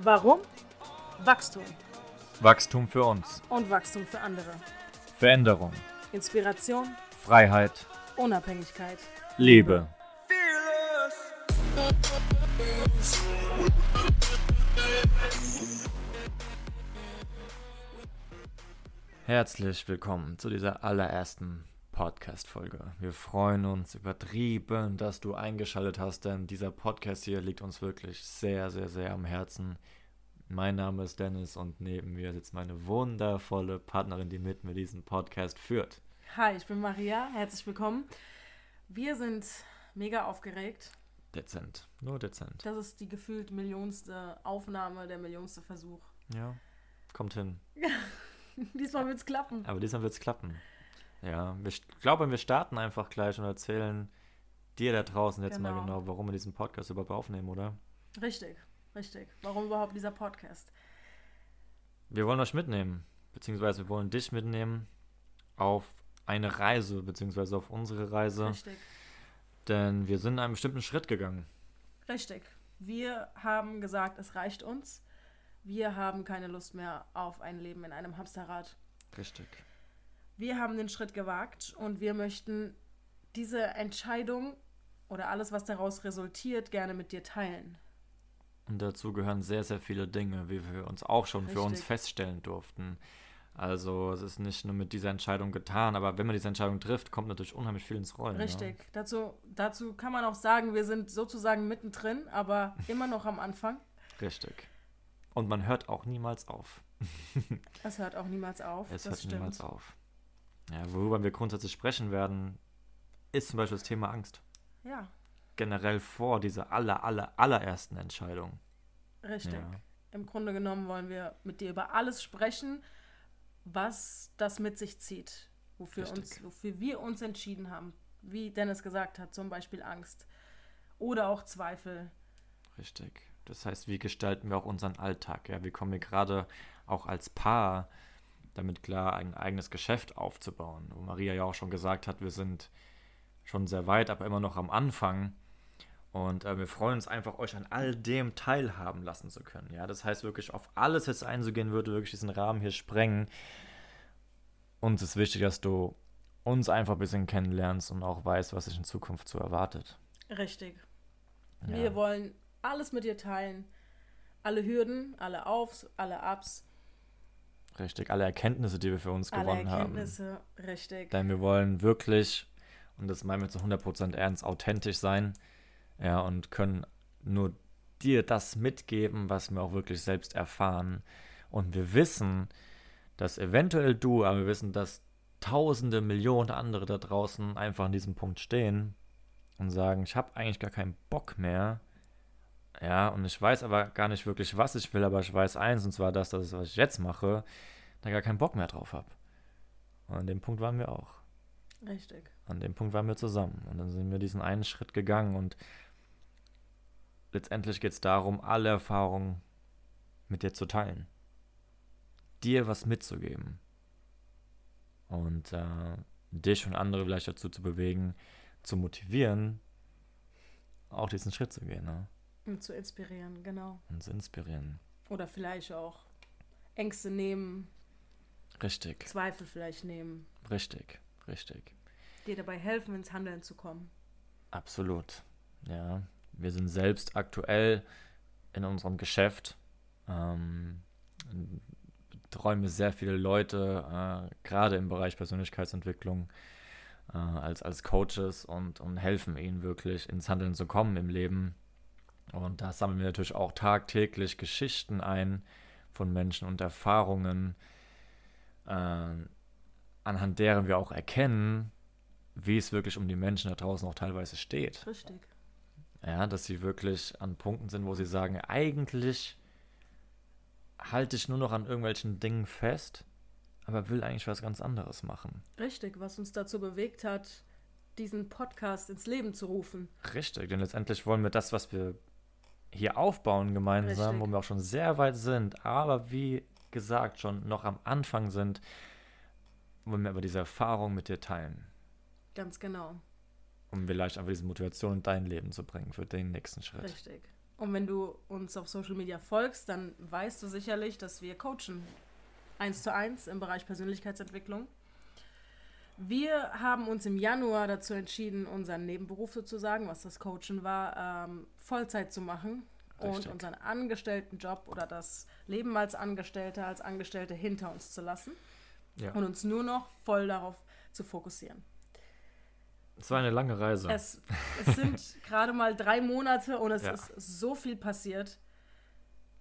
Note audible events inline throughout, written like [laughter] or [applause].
Warum? Wachstum. Wachstum für uns. Und Wachstum für andere. Veränderung. Inspiration. Freiheit. Unabhängigkeit. Liebe. Herzlich willkommen zu dieser allerersten Podcast-Folge. Wir freuen uns übertrieben, dass du eingeschaltet hast, denn dieser Podcast hier liegt uns wirklich sehr, sehr, sehr am Herzen. Mein Name ist Dennis und neben mir sitzt meine wundervolle Partnerin, die mit mir diesen Podcast führt. Hi, ich bin Maria. Herzlich willkommen. Wir sind mega aufgeregt. Dezent, nur dezent. Das ist die gefühlt millionste Aufnahme, der millionste Versuch. Ja, kommt hin. [laughs] diesmal wird es klappen. Aber diesmal wird es klappen. Ja, ich glaube, wir starten einfach gleich und erzählen dir da draußen jetzt genau. mal genau, warum wir diesen Podcast überhaupt aufnehmen, oder? Richtig, richtig. Warum überhaupt dieser Podcast? Wir wollen euch mitnehmen, beziehungsweise wir wollen dich mitnehmen auf eine Reise, beziehungsweise auf unsere Reise. Richtig. Denn wir sind einen bestimmten Schritt gegangen. Richtig. Wir haben gesagt, es reicht uns. Wir haben keine Lust mehr auf ein Leben in einem Hamsterrad. Richtig. Wir haben den Schritt gewagt und wir möchten diese Entscheidung oder alles, was daraus resultiert, gerne mit dir teilen. Und dazu gehören sehr, sehr viele Dinge, wie wir uns auch schon Richtig. für uns feststellen durften. Also es ist nicht nur mit dieser Entscheidung getan, aber wenn man diese Entscheidung trifft, kommt natürlich unheimlich viel ins Rollen. Richtig. Ja. Dazu, dazu kann man auch sagen, wir sind sozusagen mittendrin, aber [laughs] immer noch am Anfang. Richtig. Und man hört auch niemals auf. [laughs] es hört auch niemals auf. Es hört stimmt. niemals auf. Ja, worüber wir grundsätzlich sprechen werden, ist zum Beispiel das Thema Angst. Ja. Generell vor dieser aller, aller, allerersten Entscheidung. Richtig. Ja. Im Grunde genommen wollen wir mit dir über alles sprechen, was das mit sich zieht. Wofür, uns, wofür wir uns entschieden haben. Wie Dennis gesagt hat, zum Beispiel Angst. Oder auch Zweifel. Richtig. Das heißt, wie gestalten wir auch unseren Alltag? Ja, wie kommen wir gerade auch als Paar damit klar, ein eigenes Geschäft aufzubauen. Wo Maria ja auch schon gesagt hat, wir sind schon sehr weit, aber immer noch am Anfang. Und äh, wir freuen uns einfach, euch an all dem teilhaben lassen zu können. Ja, das heißt wirklich auf alles jetzt einzugehen, würde wirklich diesen Rahmen hier sprengen. Uns ist wichtig, dass du uns einfach ein bisschen kennenlernst und auch weißt, was sich in Zukunft so erwartet. Richtig. Ja. Wir wollen alles mit dir teilen. Alle Hürden, alle Aufs, alle Ups Richtig, alle Erkenntnisse, die wir für uns alle gewonnen haben. Alle Erkenntnisse, richtig. Denn wir wollen wirklich, und das meinen wir zu 100% ernst, authentisch sein. Ja, und können nur dir das mitgeben, was wir auch wirklich selbst erfahren. Und wir wissen, dass eventuell du, aber wir wissen, dass tausende, Millionen andere da draußen einfach an diesem Punkt stehen und sagen, ich habe eigentlich gar keinen Bock mehr. Ja, und ich weiß aber gar nicht wirklich, was ich will, aber ich weiß eins, und zwar das, das was ich jetzt mache, da gar keinen Bock mehr drauf habe. Und an dem Punkt waren wir auch. Richtig. An dem Punkt waren wir zusammen. Und dann sind wir diesen einen Schritt gegangen. Und letztendlich geht es darum, alle Erfahrungen mit dir zu teilen. Dir was mitzugeben. Und äh, dich und andere vielleicht dazu zu bewegen, zu motivieren, auch diesen Schritt zu gehen. Ne? Und zu inspirieren, genau. Und zu inspirieren. Oder vielleicht auch Ängste nehmen, Richtig. Zweifel vielleicht nehmen. Richtig, richtig. Dir dabei helfen, ins Handeln zu kommen. Absolut. Ja, wir sind selbst aktuell in unserem Geschäft. Ähm, betreuen sehr viele Leute, äh, gerade im Bereich Persönlichkeitsentwicklung, äh, als, als Coaches und, und helfen ihnen wirklich ins Handeln zu kommen im Leben. Und da sammeln wir natürlich auch tagtäglich Geschichten ein von Menschen und Erfahrungen, äh, anhand deren wir auch erkennen, wie es wirklich um die Menschen da draußen auch teilweise steht. Richtig. Ja, dass sie wirklich an Punkten sind, wo sie sagen, eigentlich halte ich nur noch an irgendwelchen Dingen fest, aber will eigentlich was ganz anderes machen. Richtig, was uns dazu bewegt hat, diesen Podcast ins Leben zu rufen. Richtig, denn letztendlich wollen wir das, was wir hier aufbauen gemeinsam, Richtig. wo wir auch schon sehr weit sind, aber wie gesagt, schon noch am Anfang sind, wollen wir aber diese Erfahrung mit dir teilen. Ganz genau. Um vielleicht einfach diese Motivation in dein Leben zu bringen für den nächsten Schritt. Richtig. Und wenn du uns auf Social Media folgst, dann weißt du sicherlich, dass wir coachen. Eins zu eins im Bereich Persönlichkeitsentwicklung. Wir haben uns im Januar dazu entschieden, unseren Nebenberuf sozusagen, was das Coachen war, ähm, Vollzeit zu machen Richtig. und unseren Angestelltenjob oder das Leben als Angestellter, als Angestellte hinter uns zu lassen ja. und uns nur noch voll darauf zu fokussieren. Es war eine lange Reise. Es, es sind [laughs] gerade mal drei Monate und es ja. ist so viel passiert.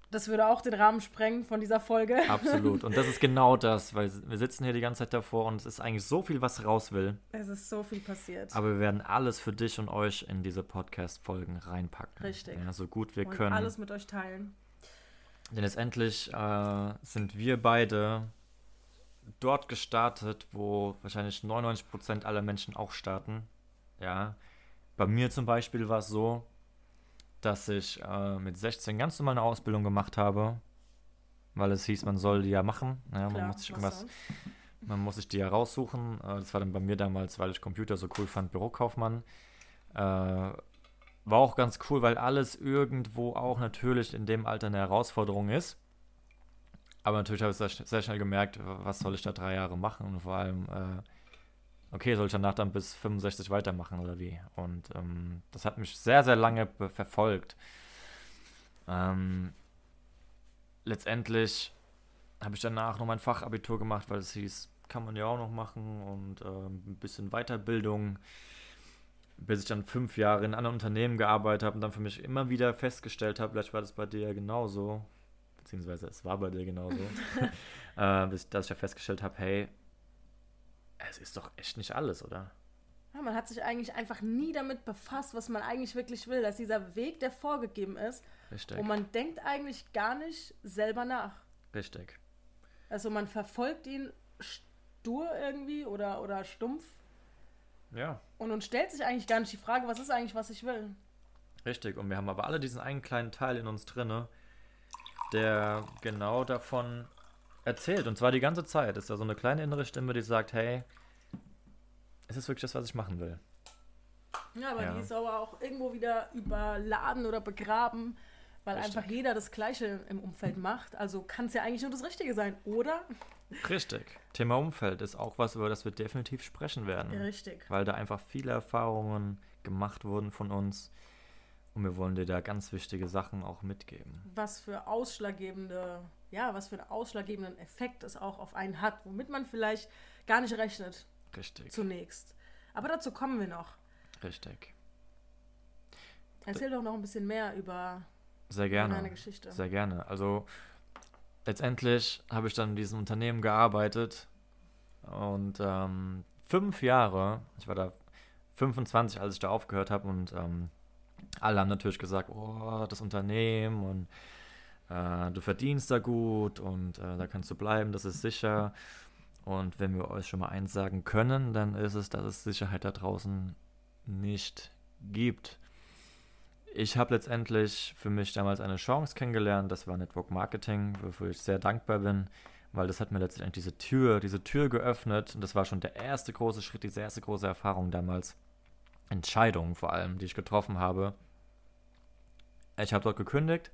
Das würde auch den Rahmen sprengen von dieser Folge. [laughs] Absolut. Und das ist genau das, weil wir sitzen hier die ganze Zeit davor und es ist eigentlich so viel, was raus will. Es ist so viel passiert. Aber wir werden alles für dich und euch in diese Podcast-Folgen reinpacken. Richtig. Ja, so gut wir und können. alles mit euch teilen. Denn letztendlich äh, sind wir beide dort gestartet, wo wahrscheinlich 99% aller Menschen auch starten. Ja. Bei mir zum Beispiel war es so, dass ich äh, mit 16 ganz normal eine Ausbildung gemacht habe, weil es hieß, man soll die ja machen. Ja, Klar, man muss sich irgendwas, man muss sich die ja raussuchen. Äh, das war dann bei mir damals, weil ich Computer so cool fand, Bürokaufmann. Äh, war auch ganz cool, weil alles irgendwo auch natürlich in dem Alter eine Herausforderung ist. Aber natürlich habe ich sehr, sehr schnell gemerkt, was soll ich da drei Jahre machen und vor allem äh, okay, soll ich danach dann bis 65 weitermachen oder wie? Und ähm, das hat mich sehr, sehr lange verfolgt. Ähm, letztendlich habe ich danach noch mein Fachabitur gemacht, weil es hieß, kann man ja auch noch machen und ähm, ein bisschen Weiterbildung, bis ich dann fünf Jahre in anderen Unternehmen gearbeitet habe und dann für mich immer wieder festgestellt habe, vielleicht war das bei dir ja genauso, beziehungsweise es war bei dir genauso, [laughs] äh, bis, dass ich ja festgestellt habe, hey, es ist doch echt nicht alles, oder? Ja, man hat sich eigentlich einfach nie damit befasst, was man eigentlich wirklich will. Dass dieser Weg, der vorgegeben ist, Richtig. und man denkt eigentlich gar nicht selber nach. Richtig. Also man verfolgt ihn stur irgendwie oder, oder stumpf. Ja. Und uns stellt sich eigentlich gar nicht die Frage, was ist eigentlich, was ich will. Richtig. Und wir haben aber alle diesen einen kleinen Teil in uns drinne, der genau davon erzählt. Und zwar die ganze Zeit. Ist da so eine kleine innere Stimme, die sagt, hey, es ist wirklich das, was ich machen will. Ja, aber ja. die ist aber auch irgendwo wieder überladen oder begraben, weil Richtig. einfach jeder das Gleiche im Umfeld macht. Also kann es ja eigentlich nur das Richtige sein, oder? Richtig. Thema Umfeld ist auch was, über das wir definitiv sprechen werden. richtig. Weil da einfach viele Erfahrungen gemacht wurden von uns. Und wir wollen dir da ganz wichtige Sachen auch mitgeben. Was für ausschlaggebende ja, was für einen ausschlaggebenden Effekt es auch auf einen hat, womit man vielleicht gar nicht rechnet. Richtig. Zunächst. Aber dazu kommen wir noch. Richtig. Erzähl doch noch ein bisschen mehr über sehr gerne, deine Geschichte. Sehr gerne. Also letztendlich habe ich dann in diesem Unternehmen gearbeitet und ähm, fünf Jahre, ich war da 25, als ich da aufgehört habe und ähm, alle haben natürlich gesagt, oh, das Unternehmen und äh, du verdienst da gut und äh, da kannst du bleiben, das ist sicher. Und wenn wir euch schon mal eins sagen können, dann ist es, dass es Sicherheit da draußen nicht gibt. Ich habe letztendlich für mich damals eine Chance kennengelernt, das war Network Marketing, wofür ich sehr dankbar bin, weil das hat mir letztendlich diese Tür, diese Tür geöffnet und das war schon der erste große Schritt, diese erste große Erfahrung damals. Entscheidung vor allem, die ich getroffen habe. Ich habe dort gekündigt,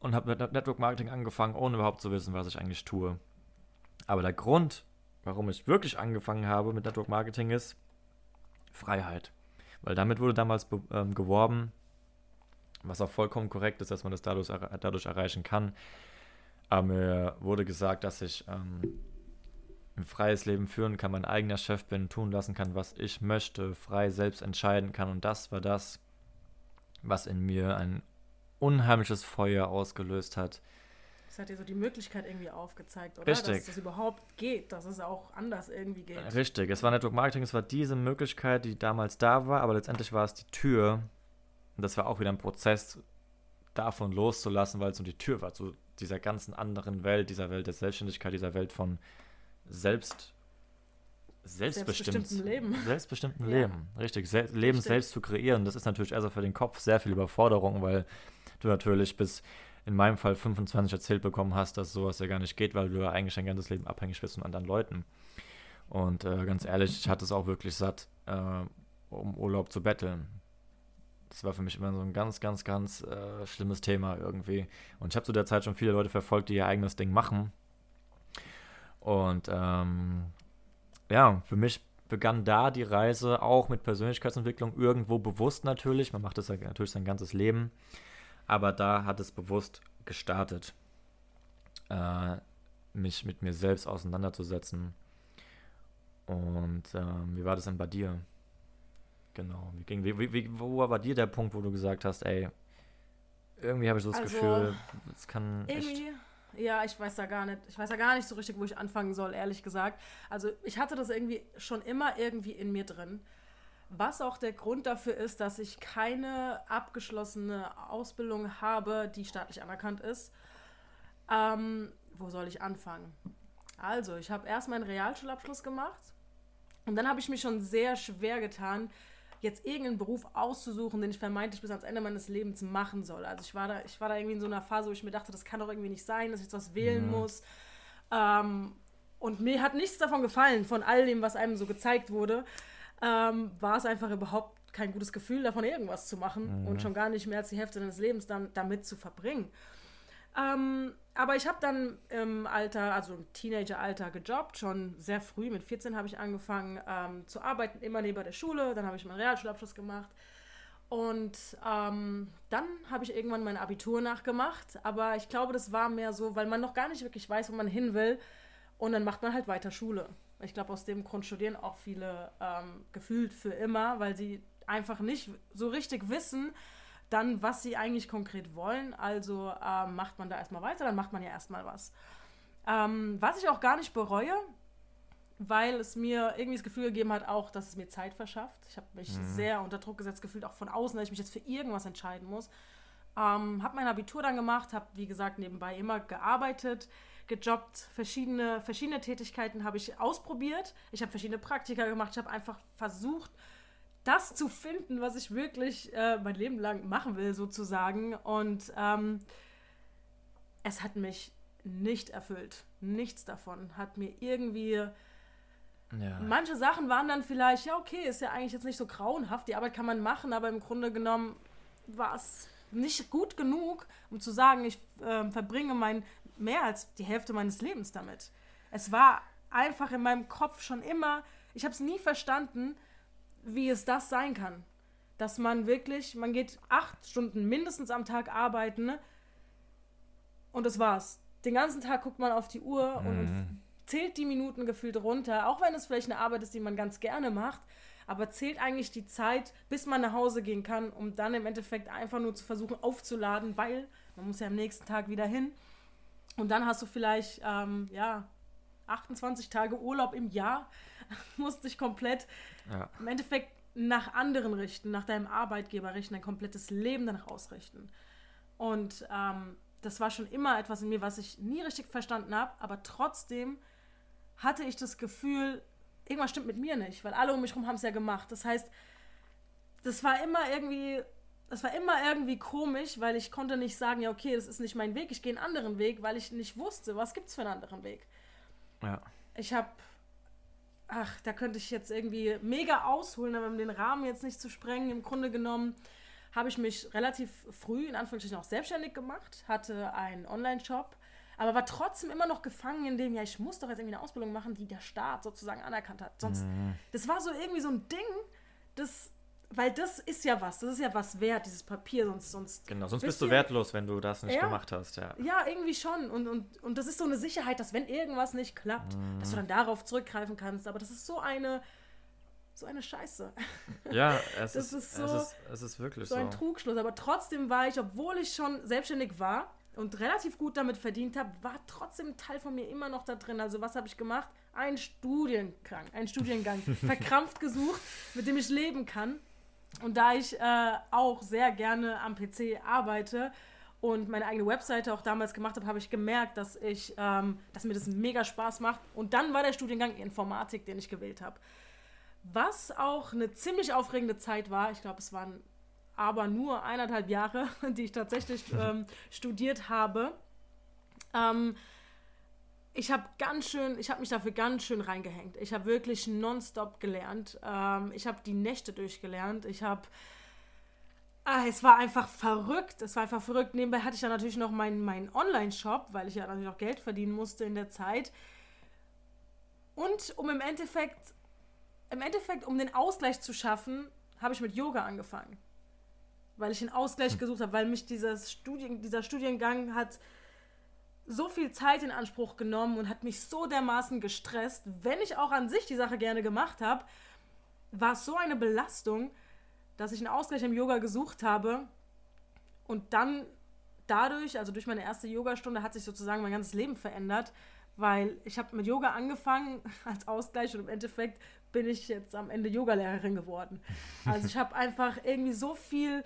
und habe mit Network Marketing angefangen, ohne überhaupt zu wissen, was ich eigentlich tue. Aber der Grund, warum ich wirklich angefangen habe mit Network Marketing, ist Freiheit. Weil damit wurde damals ähm, geworben, was auch vollkommen korrekt ist, dass man das dadurch, dadurch erreichen kann. Aber mir wurde gesagt, dass ich ähm, ein freies Leben führen kann, mein eigener Chef bin, tun lassen kann, was ich möchte, frei selbst entscheiden kann. Und das war das, was in mir ein unheimliches Feuer ausgelöst hat. Das hat dir so die Möglichkeit irgendwie aufgezeigt, oder? Richtig. Dass das überhaupt geht, dass es auch anders irgendwie geht. Richtig. Es war Network Marketing, es war diese Möglichkeit, die damals da war, aber letztendlich war es die Tür. Und das war auch wieder ein Prozess, davon loszulassen, weil es nur die Tür war zu dieser ganzen anderen Welt, dieser Welt der Selbstständigkeit, dieser Welt von selbst selbstbestimmten Leben. Selbstbestimmten ja. Leben, richtig. Se Leben selbst zu kreieren, das ist natürlich also für den Kopf sehr viel Überforderung, weil du natürlich bis in meinem Fall 25 erzählt bekommen hast, dass sowas ja gar nicht geht, weil du ja eigentlich dein ganzes Leben abhängig bist von anderen Leuten. Und äh, ganz ehrlich, ich hatte es auch wirklich satt, äh, um Urlaub zu betteln. Das war für mich immer so ein ganz, ganz, ganz äh, schlimmes Thema irgendwie. Und ich habe zu der Zeit schon viele Leute verfolgt, die ihr eigenes Ding machen. Und ähm, ja, für mich begann da die Reise auch mit Persönlichkeitsentwicklung irgendwo bewusst natürlich. Man macht das ja natürlich sein ganzes Leben. Aber da hat es bewusst gestartet, äh, mich mit mir selbst auseinanderzusetzen. Und ähm, wie war das denn bei dir? Genau. Wie ging, wie, wie, wo war bei dir der Punkt, wo du gesagt hast, ey, irgendwie habe ich so das also, Gefühl, es kann echt ja, ich weiß da gar nicht. Ich weiß da gar nicht so richtig, wo ich anfangen soll, ehrlich gesagt. Also ich hatte das irgendwie schon immer irgendwie in mir drin. Was auch der Grund dafür ist, dass ich keine abgeschlossene Ausbildung habe, die staatlich anerkannt ist. Ähm, wo soll ich anfangen? Also, ich habe erst meinen Realschulabschluss gemacht und dann habe ich mich schon sehr schwer getan, jetzt irgendeinen Beruf auszusuchen, den ich vermeintlich bis ans Ende meines Lebens machen soll. Also ich war da, ich war da irgendwie in so einer Phase, wo ich mir dachte, das kann doch irgendwie nicht sein, dass ich jetzt was wählen mhm. muss. Ähm, und mir hat nichts davon gefallen, von all dem, was einem so gezeigt wurde. Ähm, war es einfach überhaupt kein gutes Gefühl, davon irgendwas zu machen mhm. und schon gar nicht mehr als die Hälfte deines Lebens dann damit zu verbringen. Ähm, aber ich habe dann im Alter, also im Teenageralter gejobbt, schon sehr früh, mit 14 habe ich angefangen ähm, zu arbeiten, immer neben der Schule. Dann habe ich meinen Realschulabschluss gemacht. Und ähm, dann habe ich irgendwann mein Abitur nachgemacht. Aber ich glaube, das war mehr so, weil man noch gar nicht wirklich weiß, wo man hin will. Und dann macht man halt weiter Schule. Ich glaube, aus dem Grund studieren auch viele ähm, gefühlt für immer, weil sie einfach nicht so richtig wissen, dann, was sie eigentlich konkret wollen. Also ähm, macht man da erstmal weiter, dann macht man ja erstmal was. Ähm, was ich auch gar nicht bereue, weil es mir irgendwie das Gefühl gegeben hat, auch, dass es mir Zeit verschafft. Ich habe mich mhm. sehr unter Druck gesetzt gefühlt, auch von außen, dass ich mich jetzt für irgendwas entscheiden muss. Ähm, habe mein Abitur dann gemacht, habe, wie gesagt, nebenbei immer gearbeitet, gejobbt, verschiedene, verschiedene Tätigkeiten habe ich ausprobiert. Ich habe verschiedene Praktika gemacht, ich habe einfach versucht, das zu finden, was ich wirklich äh, mein Leben lang machen will, sozusagen. Und ähm, es hat mich nicht erfüllt. Nichts davon hat mir irgendwie. Ja. Manche Sachen waren dann vielleicht, ja, okay, ist ja eigentlich jetzt nicht so grauenhaft, die Arbeit kann man machen, aber im Grunde genommen war es nicht gut genug, um zu sagen, ich äh, verbringe mein, mehr als die Hälfte meines Lebens damit. Es war einfach in meinem Kopf schon immer, ich habe es nie verstanden, wie es das sein kann. Dass man wirklich, man geht acht Stunden mindestens am Tag arbeiten ne? und das war's. Den ganzen Tag guckt man auf die Uhr mhm. und zählt die Minuten gefühlt runter, auch wenn es vielleicht eine Arbeit ist, die man ganz gerne macht, aber zählt eigentlich die Zeit, bis man nach Hause gehen kann, um dann im Endeffekt einfach nur zu versuchen aufzuladen, weil man muss ja am nächsten Tag wieder hin. Und dann hast du vielleicht, ähm, ja, 28 Tage Urlaub im Jahr, [laughs] musst dich komplett ja. im Endeffekt nach anderen richten, nach deinem Arbeitgeber richten, dein komplettes Leben danach ausrichten. Und ähm, das war schon immer etwas in mir, was ich nie richtig verstanden habe, aber trotzdem hatte ich das Gefühl, irgendwas stimmt mit mir nicht, weil alle um mich herum haben es ja gemacht. Das heißt, das war immer irgendwie, das war immer irgendwie komisch, weil ich konnte nicht sagen, ja okay, das ist nicht mein Weg, ich gehe einen anderen Weg, weil ich nicht wusste, was gibt es für einen anderen Weg. Ja. Ich habe ach, da könnte ich jetzt irgendwie mega ausholen, aber um den Rahmen jetzt nicht zu sprengen, im Grunde genommen habe ich mich relativ früh in Anführungsstrichen auch selbstständig gemacht, hatte einen Online-Shop, aber war trotzdem immer noch gefangen in dem, ja, ich muss doch jetzt irgendwie eine Ausbildung machen, die der Staat sozusagen anerkannt hat. Sonst, mhm. das war so irgendwie so ein Ding, das weil das ist ja was, das ist ja was wert, dieses Papier, sonst. sonst genau, sonst bist du wertlos, wenn du das nicht ja, gemacht hast, ja. Ja, irgendwie schon. Und, und, und das ist so eine Sicherheit, dass wenn irgendwas nicht klappt, mm. dass du dann darauf zurückgreifen kannst. Aber das ist so eine. So eine Scheiße. Ja, [laughs] es, ist, ist so, es, ist, es ist wirklich so. So ein Trugschluss. Aber trotzdem war ich, obwohl ich schon selbstständig war und relativ gut damit verdient habe, war trotzdem ein Teil von mir immer noch da drin. Also, was habe ich gemacht? Ein Studiengang, ein Studiengang [laughs] verkrampft gesucht, mit dem ich leben kann. Und da ich äh, auch sehr gerne am PC arbeite und meine eigene Webseite auch damals gemacht habe, habe ich gemerkt, dass, ich, ähm, dass mir das mega Spaß macht. Und dann war der Studiengang Informatik, den ich gewählt habe. Was auch eine ziemlich aufregende Zeit war. Ich glaube, es waren aber nur eineinhalb Jahre, [laughs] die ich tatsächlich [laughs] ähm, studiert habe. Ähm, ich habe ganz schön, ich habe mich dafür ganz schön reingehängt. Ich habe wirklich nonstop gelernt. Ähm, ich habe die Nächte durchgelernt. Ich habe Ah, es war einfach verrückt. Es war einfach verrückt. Nebenbei hatte ich ja natürlich noch meinen, meinen Online-Shop, weil ich ja natürlich auch Geld verdienen musste in der Zeit. Und um im Endeffekt, im Endeffekt, um den Ausgleich zu schaffen, habe ich mit Yoga angefangen. Weil ich den Ausgleich hm. gesucht habe, weil mich dieses Studien, dieser Studiengang hat so viel Zeit in Anspruch genommen und hat mich so dermaßen gestresst. Wenn ich auch an sich die Sache gerne gemacht habe, war es so eine Belastung, dass ich einen Ausgleich im Yoga gesucht habe und dann dadurch, also durch meine erste Yogastunde, hat sich sozusagen mein ganzes Leben verändert, weil ich habe mit Yoga angefangen [laughs] als Ausgleich und im Endeffekt bin ich jetzt am Ende Yogalehrerin geworden. Also ich habe einfach irgendwie so viel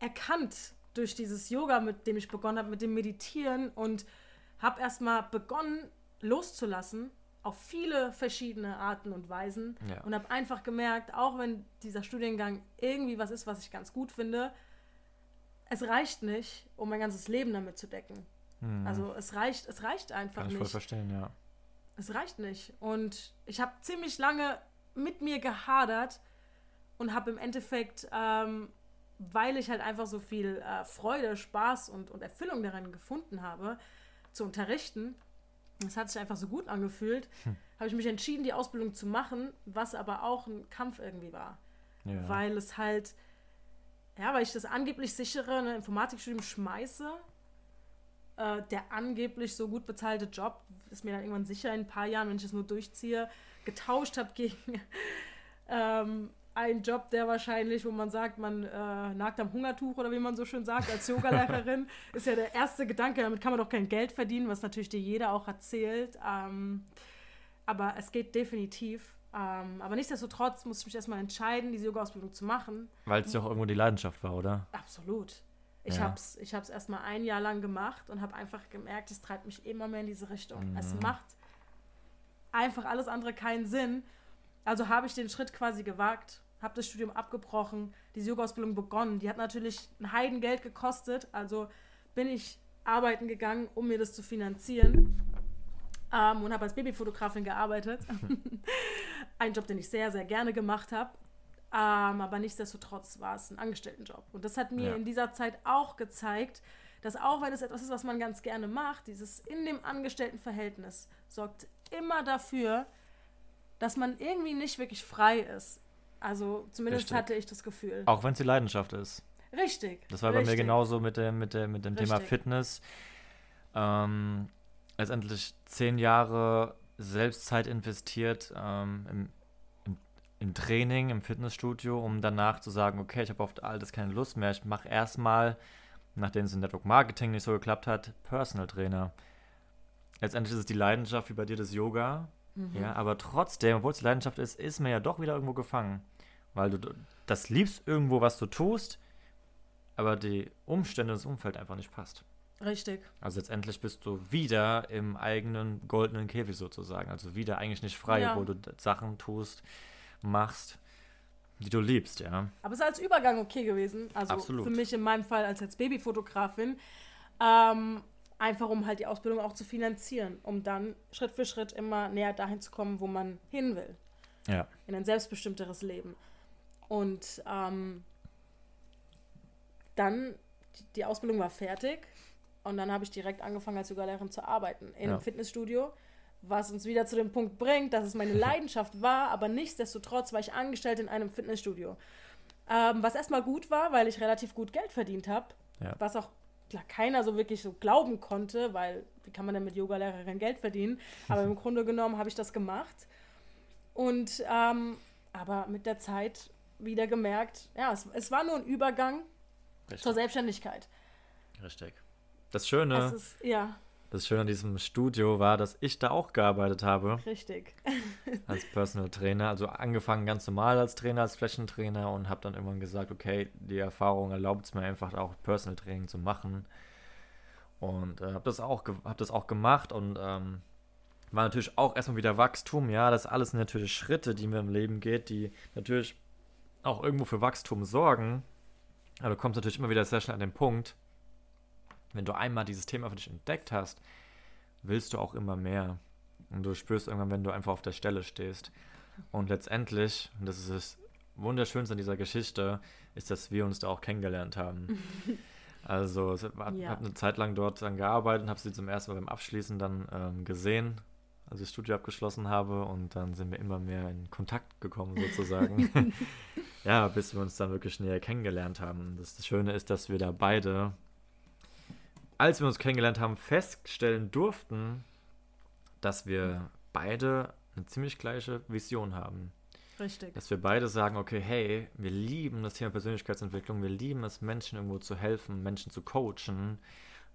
erkannt durch dieses Yoga, mit dem ich begonnen habe, mit dem Meditieren und habe erstmal begonnen loszulassen auf viele verschiedene Arten und Weisen ja. und habe einfach gemerkt, auch wenn dieser Studiengang irgendwie was ist, was ich ganz gut finde, es reicht nicht, um mein ganzes Leben damit zu decken. Mhm. Also es reicht, es reicht einfach Kann ich nicht. Voll verstehen, ja. Es reicht nicht. Und ich habe ziemlich lange mit mir gehadert und habe im Endeffekt, ähm, weil ich halt einfach so viel äh, Freude, Spaß und, und Erfüllung daran gefunden habe, zu unterrichten, das hat sich einfach so gut angefühlt, hm. habe ich mich entschieden, die Ausbildung zu machen, was aber auch ein Kampf irgendwie war. Ja. Weil es halt, ja, weil ich das angeblich sichere ne, Informatikstudium schmeiße, äh, der angeblich so gut bezahlte Job ist mir dann irgendwann sicher in ein paar Jahren, wenn ich das nur durchziehe, getauscht habe gegen [laughs] ähm, einen Job, der wahrscheinlich, wo man sagt, man äh, nagt am Hungertuch oder wie man so schön sagt, als Yogalehrerin, [laughs] ist ja der erste Gedanke, damit kann man doch kein Geld verdienen, was natürlich dir jeder auch erzählt. Ähm, aber es geht definitiv. Ähm, aber nichtsdestotrotz muss ich mich erstmal entscheiden, diese Yoga-Ausbildung zu machen. Weil es ja auch irgendwo die Leidenschaft war, oder? Absolut. Ich ja. habe es ich hab's erstmal ein Jahr lang gemacht und habe einfach gemerkt, es treibt mich immer mehr in diese Richtung. Mhm. Es macht einfach alles andere keinen Sinn. Also habe ich den Schritt quasi gewagt habe das Studium abgebrochen, diese Yoga-Ausbildung begonnen. Die hat natürlich ein Heidengeld gekostet, also bin ich arbeiten gegangen, um mir das zu finanzieren. Ähm, und habe als Babyfotografin gearbeitet. [laughs] ein Job, den ich sehr, sehr gerne gemacht habe. Ähm, aber nichtsdestotrotz war es ein Angestelltenjob. Und das hat mir ja. in dieser Zeit auch gezeigt, dass auch wenn es etwas ist, was man ganz gerne macht, dieses in dem Angestelltenverhältnis sorgt immer dafür, dass man irgendwie nicht wirklich frei ist. Also zumindest Richtig. hatte ich das Gefühl. Auch wenn es die Leidenschaft ist. Richtig. Das war Richtig. bei mir genauso mit dem, mit dem, mit dem Thema Fitness. Ähm, letztendlich zehn Jahre Selbstzeit investiert ähm, im, im, im, Training, im Fitnessstudio, um danach zu sagen, okay, ich habe auf all das keine Lust mehr. Ich mache erstmal, nachdem es in Network Marketing nicht so geklappt hat, Personal Trainer. Letztendlich ist es die Leidenschaft wie bei dir das Yoga. Mhm. Ja, aber trotzdem, obwohl es Leidenschaft ist, ist man ja doch wieder irgendwo gefangen. Weil du das liebst irgendwo, was du tust, aber die Umstände und das Umfeld einfach nicht passt. Richtig. Also letztendlich bist du wieder im eigenen goldenen Käfig sozusagen. Also wieder eigentlich nicht frei, ja. wo du Sachen tust, machst, die du liebst, ja. Aber es ist als Übergang okay gewesen. Also Absolut. für mich in meinem Fall als jetzt Babyfotografin. Ähm, einfach um halt die Ausbildung auch zu finanzieren, um dann Schritt für Schritt immer näher dahin zu kommen, wo man hin will. Ja. In ein selbstbestimmteres Leben. Und ähm, dann, die Ausbildung war fertig und dann habe ich direkt angefangen als Yogalehrerin zu arbeiten in ja. einem Fitnessstudio, was uns wieder zu dem Punkt bringt, dass es meine [laughs] Leidenschaft war, aber nichtsdestotrotz war ich angestellt in einem Fitnessstudio. Ähm, was erstmal gut war, weil ich relativ gut Geld verdient habe, ja. was auch klar, keiner so wirklich so glauben konnte, weil wie kann man denn mit Yogalehrerin Geld verdienen? Aber [laughs] im Grunde genommen habe ich das gemacht. Und ähm, aber mit der Zeit wieder gemerkt, ja, es, es war nur ein Übergang Richtig. zur Selbstständigkeit. Richtig. Das Schöne, ist, ja. das Schöne an diesem Studio war, dass ich da auch gearbeitet habe. Richtig. [laughs] als Personal Trainer. Also angefangen ganz normal als Trainer, als Flächentrainer und habe dann irgendwann gesagt, okay, die Erfahrung erlaubt es mir einfach auch Personal Training zu machen. Und äh, habe das, auch hab das auch gemacht und ähm, war natürlich auch erstmal wieder Wachstum. Ja, das alles sind natürlich Schritte, die mir im Leben geht, die natürlich auch irgendwo für Wachstum sorgen. Aber du kommst natürlich immer wieder sehr schnell an den Punkt, wenn du einmal dieses Thema für dich entdeckt hast, willst du auch immer mehr. Und du spürst irgendwann, wenn du einfach auf der Stelle stehst. Und letztendlich, und das ist Wunderschönste an dieser Geschichte ist, dass wir uns da auch kennengelernt haben. [laughs] also ich habe ja. eine Zeit lang dort dann gearbeitet und habe sie zum ersten Mal beim Abschließen dann ähm, gesehen, das Studio abgeschlossen habe und dann sind wir immer mehr in Kontakt gekommen sozusagen. [laughs] [laughs] ja, bis wir uns dann wirklich näher kennengelernt haben. Das, das Schöne ist, dass wir da beide, als wir uns kennengelernt haben, feststellen durften, dass wir beide eine ziemlich gleiche Vision haben. Richtig. Dass wir beide sagen, okay, hey, wir lieben das Thema Persönlichkeitsentwicklung, wir lieben es, Menschen irgendwo zu helfen, Menschen zu coachen,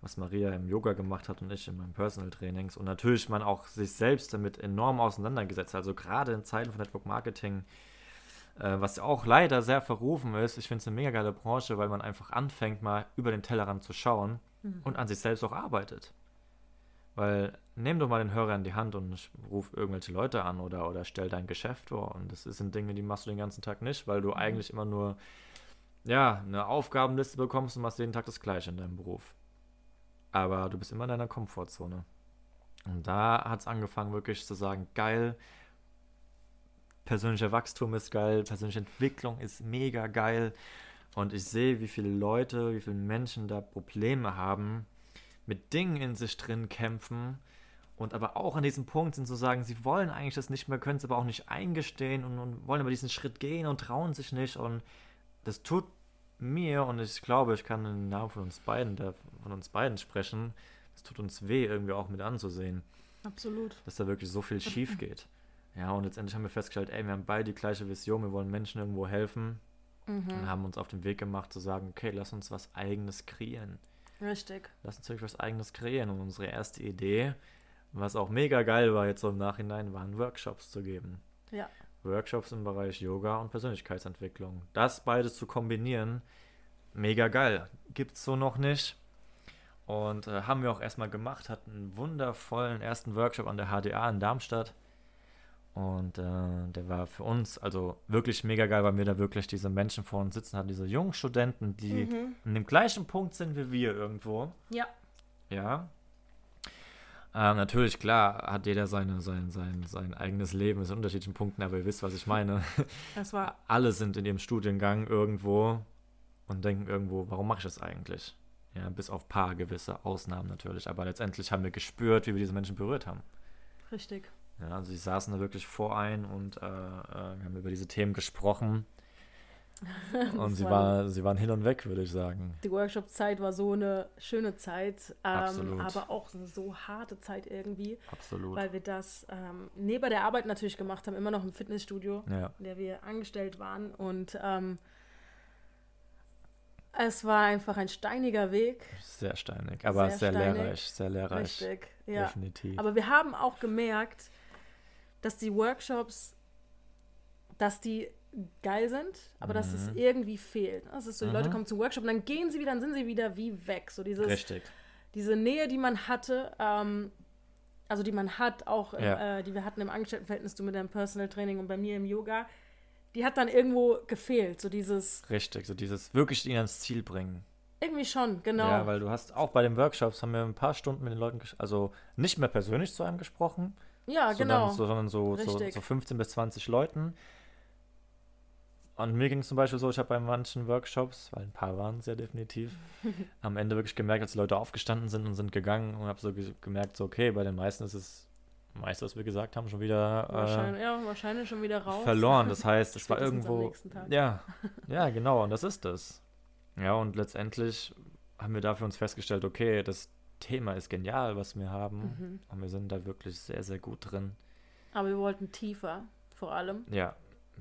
was Maria im Yoga gemacht hat und ich in meinen Personal Trainings. Und natürlich man auch sich selbst damit enorm auseinandergesetzt. Also gerade in Zeiten von Network Marketing, äh, was auch leider sehr verrufen ist. Ich finde es eine mega geile Branche, weil man einfach anfängt, mal über den Tellerrand zu schauen mhm. und an sich selbst auch arbeitet. Weil nimm doch mal den Hörer in die Hand und ruf irgendwelche Leute an oder, oder stell dein Geschäft vor. Und das sind Dinge, die machst du den ganzen Tag nicht, weil du mhm. eigentlich immer nur ja, eine Aufgabenliste bekommst und machst jeden Tag das Gleiche in deinem Beruf. Aber du bist immer in deiner Komfortzone. Und da hat es angefangen, wirklich zu sagen, geil, persönlicher Wachstum ist geil, persönliche Entwicklung ist mega geil. Und ich sehe, wie viele Leute, wie viele Menschen da Probleme haben, mit Dingen in sich drin kämpfen und aber auch an diesem Punkt sind zu sagen, sie wollen eigentlich das nicht mehr, können es aber auch nicht eingestehen und, und, wollen aber diesen Schritt gehen und trauen sich nicht und das tut mir und ich glaube, ich kann im Namen von uns beiden, der, von uns beiden sprechen, das tut uns weh, irgendwie auch mit anzusehen. Absolut. Dass da wirklich so viel schief [laughs] geht. Ja, und letztendlich haben wir festgestellt, ey, wir haben beide die gleiche Vision, wir wollen Menschen irgendwo helfen mhm. und haben uns auf den Weg gemacht zu sagen, okay, lass uns was eigenes kreieren. Richtig. Lass uns wirklich was eigenes kreieren. Und unsere erste Idee, was auch mega geil war jetzt so im Nachhinein, waren Workshops zu geben. Ja. Workshops im Bereich Yoga und Persönlichkeitsentwicklung. Das beides zu kombinieren, mega geil. Gibt es so noch nicht. Und äh, haben wir auch erstmal gemacht, hatten einen wundervollen ersten Workshop an der HDA in Darmstadt. Und äh, der war für uns also wirklich mega geil, weil wir da wirklich diese Menschen vor uns sitzen hatten, diese jungen Studenten, die mhm. an dem gleichen Punkt sind wie wir irgendwo. Ja. Ja. Ähm, natürlich, klar, hat jeder seine, sein, sein, sein eigenes Leben mit unterschiedlichen Punkten, aber ihr wisst, was ich meine. [laughs] Das war [laughs] Alle sind in ihrem Studiengang irgendwo und denken irgendwo, warum mache ich das eigentlich? Ja, bis auf ein paar gewisse Ausnahmen natürlich. Aber letztendlich haben wir gespürt, wie wir diese Menschen berührt haben. Richtig. Ja, also sie saßen da wirklich vor ein und äh, äh, haben über diese Themen gesprochen. [laughs] und sie, war, sie waren hin und weg, würde ich sagen. Die Workshop-Zeit war so eine schöne Zeit, ähm, aber auch eine so harte Zeit irgendwie. Absolut. Weil wir das ähm, neben der Arbeit natürlich gemacht haben, immer noch im Fitnessstudio, ja. in der wir angestellt waren. Und ähm, es war einfach ein steiniger Weg. Sehr steinig, aber sehr, sehr lehrreich, sehr lehrreich. Richtig, ja. Definitiv. Aber wir haben auch gemerkt, dass die Workshops, dass die geil sind, aber mhm. dass es mhm. irgendwie fehlt. Das ist so, die mhm. Leute kommen zum Workshop und dann gehen sie wieder, dann sind sie wieder wie weg. So dieses, Richtig. Diese Nähe, die man hatte, ähm, also die man hat, auch, ja. äh, die wir hatten im Angestelltenverhältnis, du mit deinem Personal Training und bei mir im Yoga, die hat dann irgendwo gefehlt. So dieses. Richtig, so dieses wirklich ihn ans Ziel bringen. Irgendwie schon, genau. Ja, weil du hast auch bei den Workshops haben wir ein paar Stunden mit den Leuten, also nicht mehr persönlich zu einem gesprochen, ja, sondern, genau. So, sondern so, so, so 15 bis 20 Leuten. Und mir ging es zum Beispiel so, ich habe bei manchen Workshops, weil ein paar waren es ja definitiv, [laughs] am Ende wirklich gemerkt, als die Leute aufgestanden sind und sind gegangen und habe so ge gemerkt, so okay, bei den meisten ist es meiste, was wir gesagt haben, schon wieder äh, wahrscheinlich, ja, wahrscheinlich schon wieder raus. Verloren. Das [laughs] heißt, es war irgendwo. Ja, [laughs] ja, genau, und das ist das. Ja, und letztendlich haben wir dafür uns festgestellt, okay, das Thema ist genial, was wir haben. Mhm. Und wir sind da wirklich sehr, sehr gut drin. Aber wir wollten tiefer, vor allem. Ja,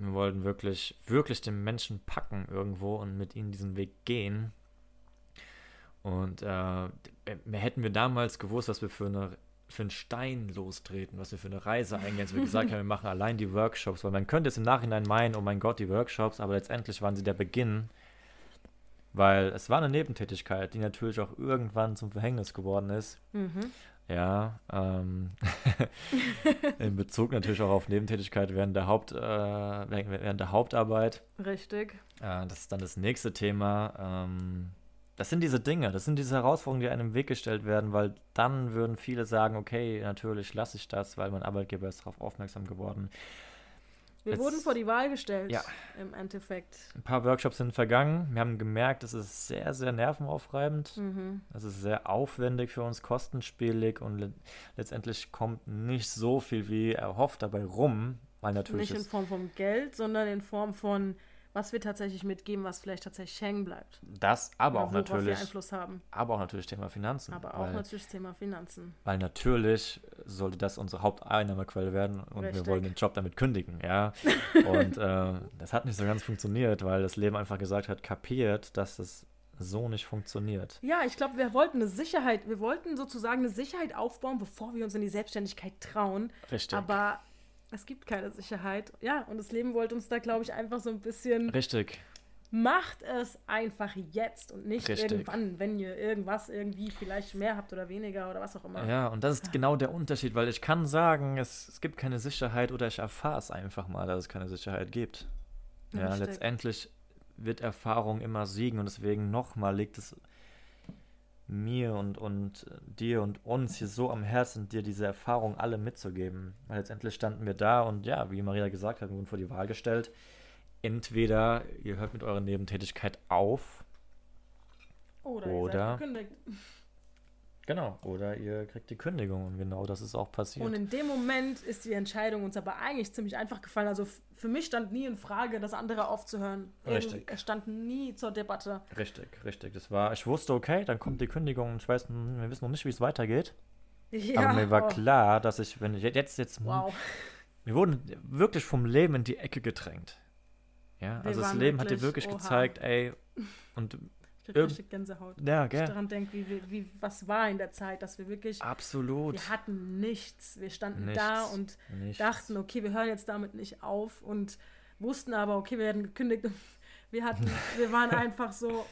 wir wollten wirklich, wirklich den Menschen packen irgendwo und mit ihnen diesen Weg gehen. Und äh, hätten wir damals gewusst, was wir für, eine, für einen Stein lostreten, was wir für eine Reise eingehen, als wir gesagt [laughs] haben, wir machen allein die Workshops, weil man könnte es im Nachhinein meinen, oh mein Gott, die Workshops, aber letztendlich waren sie der Beginn weil es war eine Nebentätigkeit, die natürlich auch irgendwann zum Verhängnis geworden ist. Mhm. Ja, ähm, [laughs] in Bezug natürlich auch auf Nebentätigkeit während der, Haupt, äh, während der Hauptarbeit. Richtig. Äh, das ist dann das nächste Thema. Ähm, das sind diese Dinge, das sind diese Herausforderungen, die einem im Weg gestellt werden, weil dann würden viele sagen, okay, natürlich lasse ich das, weil mein Arbeitgeber ist darauf aufmerksam geworden. Wir Jetzt- wurden vor die Wahl gestellt. Ja. Im Endeffekt. Ein paar Workshops sind vergangen. Wir haben gemerkt, es ist sehr, sehr nervenaufreibend. Mhm. Es ist sehr aufwendig für uns, kostenspielig und le letztendlich kommt nicht so viel wie erhofft dabei rum, weil natürlich Nicht in Form von Geld, sondern in Form von, was wir tatsächlich mitgeben, was vielleicht tatsächlich hängen bleibt. das, aber Oder auch wir natürlich, Einfluss haben. aber auch natürlich Thema Finanzen. Aber auch weil, natürlich Thema Finanzen. weil natürlich sollte das unsere Haupteinnahmequelle werden und wir Richtig. wollen den Job damit kündigen, ja. [laughs] Und äh, das hat nicht so ganz funktioniert, weil das Leben einfach gesagt hat, kapiert, dass das so nicht funktioniert. Ja, ich glaube, wir wollten eine Sicherheit, wir wollten sozusagen eine Sicherheit aufbauen, bevor wir uns in die Selbstständigkeit trauen. Richtig. Aber es gibt keine Sicherheit. Ja, und das Leben wollte uns da, glaube ich, einfach so ein bisschen, Richtig. macht es einfach jetzt und nicht Richtig. irgendwann, wenn ihr irgendwas irgendwie vielleicht mehr habt oder weniger oder was auch immer. Ja, und das ist genau der Unterschied, weil ich kann sagen, es, es gibt keine Sicherheit oder ich erfahre es einfach mal, dass es keine Sicherheit gibt. Ja, Richtig. letztendlich wird Erfahrung immer siegen und deswegen nochmal liegt es mir und, und dir und uns hier so am Herzen, dir diese Erfahrung alle mitzugeben. Weil letztendlich standen wir da und ja, wie Maria gesagt hat, wir wurden vor die Wahl gestellt. Entweder ihr hört mit eurer Nebentätigkeit auf, Oder, ihr Oder-. Genau, oder ihr kriegt die Kündigung und genau das ist auch passiert. Und in dem Moment ist die Entscheidung uns aber eigentlich ziemlich einfach gefallen. Also für mich stand nie in Frage, das andere aufzuhören. Richtig. Es stand nie zur Debatte. Richtig, richtig. Das war, ich wusste, okay, dann kommt die Kündigung und ich weiß, hm, wir wissen noch nicht, wie es weitergeht. Ja, Aber mir war oh, klar, dass ich, wenn ich jetzt, jetzt, Wow. wir wurden wirklich vom Leben in die Ecke gedrängt. Ja, Wir also das Leben hat dir wirklich- wirklich oha. gezeigt, ey, und Richtig Gänsehaut. ja, Wenn ich gell, daran denke, wie, wie, was war in der Zeit, dass wir wirklich, absolut. wir hatten nichts. Wir standen Nichts. da und Nichts. dachten, okay, wir hören jetzt damit nicht auf und wussten aber, okay, wir werden gekündigt. [laughs] Wir hatten, wir waren [laughs] einfach so,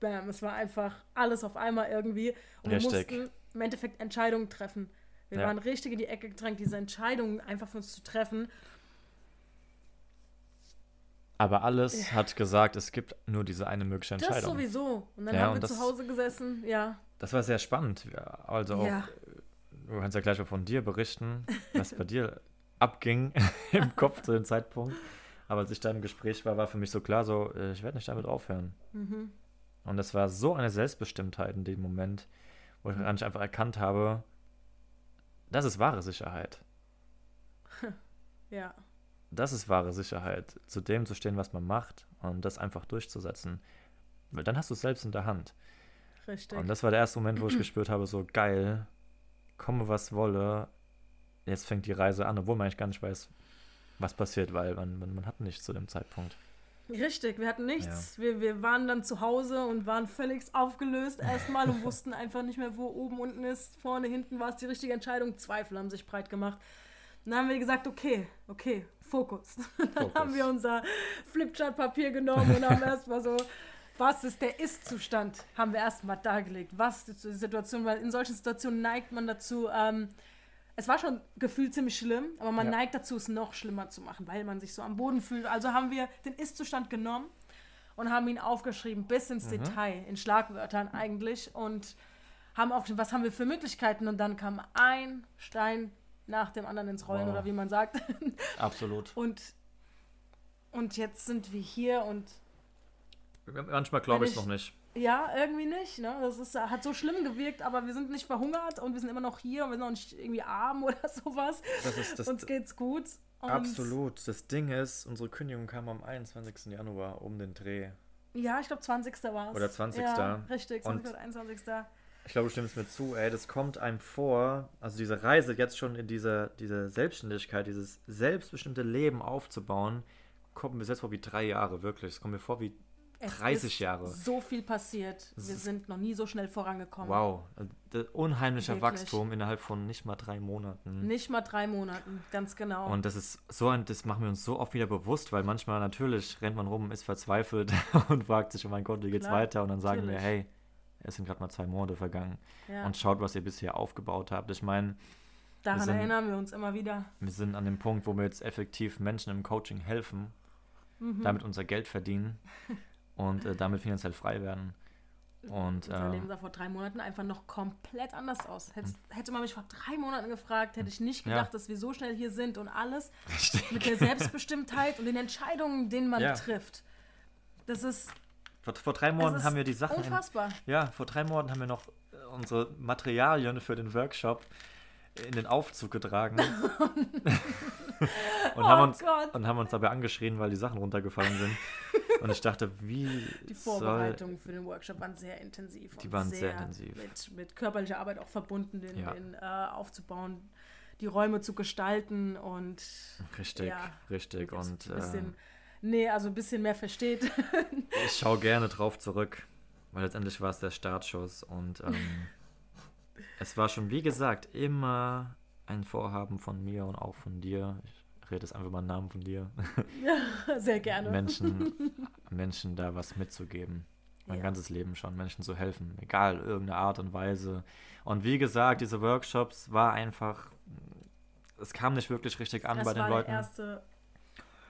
bam, es war einfach alles auf einmal irgendwie. Und Richtig. wir mussten im Endeffekt Entscheidungen treffen. Wir Ja. waren richtig in die Ecke gedrängt, diese Entscheidungen einfach für uns zu treffen. Aber alles hat gesagt, es gibt nur diese eine mögliche Das Entscheidung. sowieso. Und dann Ja, haben wir das- zu Hause gesessen, ja. Das war sehr spannend. Ja, Also auch, Ja. du kannst ja gleich mal von dir berichten, was bei dir [laughs] abging [laughs] im Kopf zu dem Zeitpunkt. Aber als ich da im Gespräch war, war für mich so klar, so, äh, ich werde nicht damit aufhören. Mhm. Und das war so eine Selbstbestimmtheit in dem Moment, wo ich Mhm. eigentlich einfach erkannt habe, das ist wahre Sicherheit. [laughs] Ja. Das ist wahre Sicherheit, zu dem zu stehen, was man macht und das einfach durchzusetzen. Weil dann hast du es selbst in der Hand. Richtig. Und das war der erste Moment, wo ich gespürt habe, so geil, komme was wolle, jetzt fängt die Reise an, obwohl man eigentlich gar nicht weiß, was passiert, weil man, man, man hat nichts zu dem Zeitpunkt. Richtig, wir hatten nichts. Wir, wir waren dann zu Hause und waren völlig aufgelöst erstmal und wussten einfach nicht mehr, wo oben, unten ist. Vorne, hinten war es die richtige Entscheidung. Zweifel haben sich breit gemacht. Und dann haben wir gesagt, okay, okay, Fokus. [laughs] Dann Fokus. haben wir unser Flipchart-Papier genommen und haben erstmal so, was ist der Ist-Zustand, haben wir erstmal dargelegt. Was ist die Situation, weil in solchen Situationen neigt man dazu, ähm, es war schon gefühlt ziemlich schlimm, aber man Ja. neigt dazu, es noch schlimmer zu machen, weil man sich so am Boden fühlt. Also haben wir den Ist-Zustand genommen und haben ihn aufgeschrieben, bis ins Mhm. Detail, in Schlagwörtern eigentlich. Und haben aufgeschrieben, was haben wir für Möglichkeiten. Und dann kam ein Stein nach dem anderen ins Rollen, Wow. oder wie man sagt. [laughs] Absolut. Und, und jetzt sind wir hier und Manchmal glaube ich es noch nicht. ja, irgendwie nicht. Ne? Das ist, hat so schlimm gewirkt, aber wir sind nicht verhungert und wir sind immer noch hier und wir sind auch nicht irgendwie arm [laughs] oder sowas. Das ist das Uns geht's gut. Absolut. Das Ding ist, unsere Kündigung kam am 21. Januar um den Dreh. Ja, ich glaube 20. war es. Oder 20.. Ja, richtig, 20. Und- oder 21. Ich glaube, du stimmst mir zu, ey, das kommt einem vor, also diese Reise jetzt schon in diese, diese Selbstständigkeit, dieses selbstbestimmte Leben aufzubauen, kommt mir jetzt vor wie drei Jahre, wirklich. Es kommt mir vor wie Es 30 ist Jahre. So viel passiert. Wir sind noch nie so schnell vorangekommen. Wow, das unheimlicher Wirklich. Wachstum innerhalb von nicht mal drei Monaten. Nicht mal drei Monaten, ganz genau. Und das ist so ein, das machen wir uns so oft wieder bewusst, weil manchmal natürlich rennt man rum, ist verzweifelt [laughs] und fragt sich, oh mein Gott, wie geht's Klar, weiter? Und dann sagen wir, natürlich. hey, es sind gerade mal zwei Monate vergangen. ja, Und schaut, was ihr bisher aufgebaut habt. Ich meine, daran sind- erinnern wir uns immer wieder. wir sind an dem Punkt, wo wir jetzt effektiv Menschen im Coaching helfen, Mhm. damit unser Geld verdienen [laughs] und äh, damit finanziell frei werden. Und, Unser äh, Leben sah vor drei Monaten einfach noch komplett anders aus. Hätte, hätte man mich vor drei Monaten gefragt, hätte ich nicht Ja. gedacht, dass wir so schnell hier sind und alles Richtig. mit der Selbstbestimmtheit und den Entscheidungen, denen man Ja. trifft. Das ist, Vor, vor drei Monaten haben wir die Sachen in, unfassbar. Ja, vor drei Monaten haben wir noch äh, unsere Materialien für den Workshop in den Aufzug getragen. [laughs] [laughs] und, haben Oh uns, Gott. und haben uns dabei angeschrien, weil die Sachen runtergefallen sind. [laughs] und ich dachte, wie Die. Vorbereitungen für den Workshop waren sehr intensiv. Die und waren sehr intensiv. Mit, mit körperlicher Arbeit auch verbunden, den, Ja. den äh, aufzubauen, die Räume zu gestalten und Richtig, Ja, richtig. Und ein bisschen, äh, nee, also ein bisschen mehr versteht. [laughs] ich schaue gerne drauf zurück, weil letztendlich war es der Startschuss. Und ähm, [laughs] es war schon, wie gesagt, immer ein Vorhaben von mir und auch von dir. Ich rede jetzt einfach mal einen Namen von dir. [laughs] sehr gerne. Menschen, Menschen da was mitzugeben. Mein Ja. ganzes Leben schon, Menschen zu helfen, egal, irgendeine Art und Weise. Und wie gesagt, diese Workshops war einfach, es kam nicht wirklich richtig an das bei den war Leuten. der erste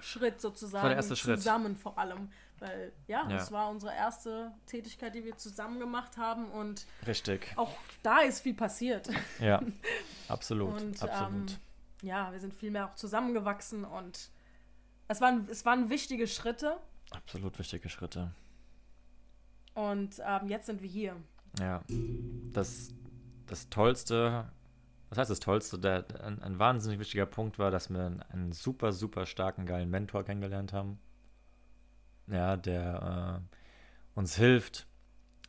Schritt sozusagen. war der erste Schritt. Zusammen vor allem. Weil, ja, Ja. das war unsere erste Tätigkeit, die wir zusammen gemacht haben und Richtig, auch da ist viel passiert. ja, [laughs] absolut, Und absolut. Ähm, ja, wir sind viel mehr auch zusammengewachsen und es waren, es waren wichtige Schritte absolut wichtige Schritte. und ähm, jetzt sind wir hier. Ja, das, das Tollste, was heißt das Tollste? Der, ein, ein wahnsinnig wichtiger Punkt war, dass wir einen, einen super, super starken, geilen Mentor kennengelernt haben. Ja, der äh, uns hilft,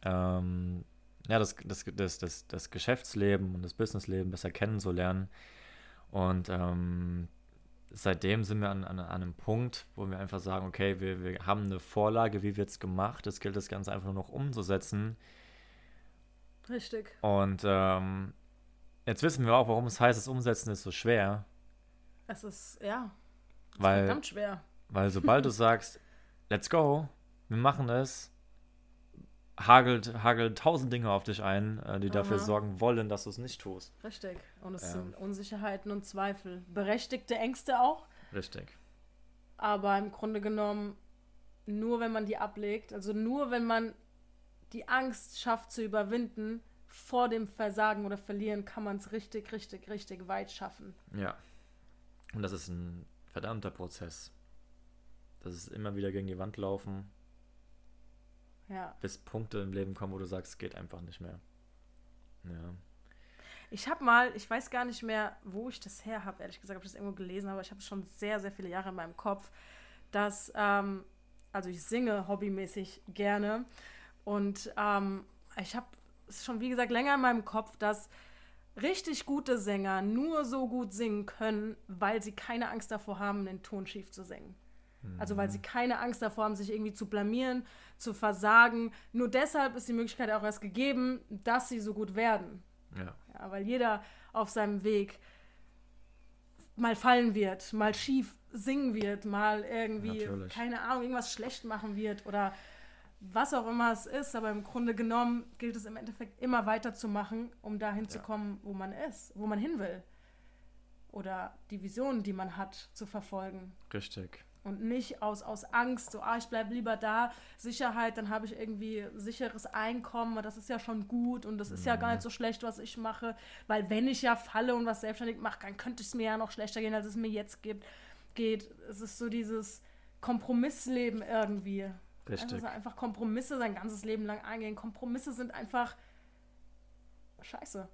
ähm, ja, das, das, das, das, das Geschäftsleben und das Businessleben besser kennenzulernen. Und ähm, seitdem sind wir an, an, an einem Punkt, wo wir einfach sagen, okay, wir, wir haben eine Vorlage, wie wird es gemacht, es gilt das Ganze einfach nur noch umzusetzen. Richtig. Und ähm, jetzt wissen wir auch, warum es heißt, das Umsetzen ist so schwer. Es ist, ja, es ist Weil, verdammt schwer. weil sobald du [laughs] sagst, let's go, wir machen es, hagelt, hagelt tausend Dinge auf dich ein, äh, die dafür Aha. sorgen wollen, dass du es nicht tust. Richtig. Und es Ja. sind Unsicherheiten und Zweifel. Berechtigte Ängste auch. Richtig. Aber im Grunde genommen, nur wenn man die ablegt, also nur wenn man die Angst schafft zu überwinden, vor dem Versagen oder Verlieren, kann man es richtig, richtig, richtig weit schaffen. Ja. Und das ist ein verdammter Prozess. Das ist immer wieder gegen die Wand laufen, Ja. bis Punkte im Leben kommen, wo du sagst, es geht einfach nicht mehr. Ja. Ich habe mal, ich weiß gar nicht mehr, wo ich das her habe, ehrlich gesagt, ob ich das irgendwo gelesen habe, aber ich habe es schon sehr, sehr viele Jahre in meinem Kopf, dass, ähm, also ich singe hobbymäßig gerne und ähm, ich habe es schon, wie gesagt, länger in meinem Kopf, dass richtig gute Sänger nur so gut singen können, weil sie keine Angst davor haben, den Ton schief zu singen. Also weil sie keine Angst davor haben, sich irgendwie zu blamieren, zu versagen. Nur deshalb ist die Möglichkeit auch erst gegeben, dass sie so gut werden. Ja. Ja, weil jeder auf seinem Weg mal fallen wird, mal schief singen wird, mal irgendwie, Natürlich. keine Ahnung, irgendwas schlecht machen wird oder was auch immer es ist. Aber im Grunde genommen gilt es im Endeffekt immer weiterzumachen, um dahin zu Ja. kommen, wo man ist, wo man hin will. Oder die Vision, die man hat, zu verfolgen. Richtig. Und nicht aus, aus Angst, so, ah, ich bleibe lieber da, Sicherheit, dann habe ich irgendwie sicheres Einkommen, das ist ja schon gut und das ist ja gar nicht so schlecht, was ich mache, weil wenn ich ja falle und was selbstständig mache, dann könnte es mir ja noch schlechter gehen, als es mir jetzt gibt, geht. Es ist so dieses Kompromissleben irgendwie. Richtig. Also einfach Kompromisse sein ganzes Leben lang eingehen. Kompromisse sind einfach scheiße.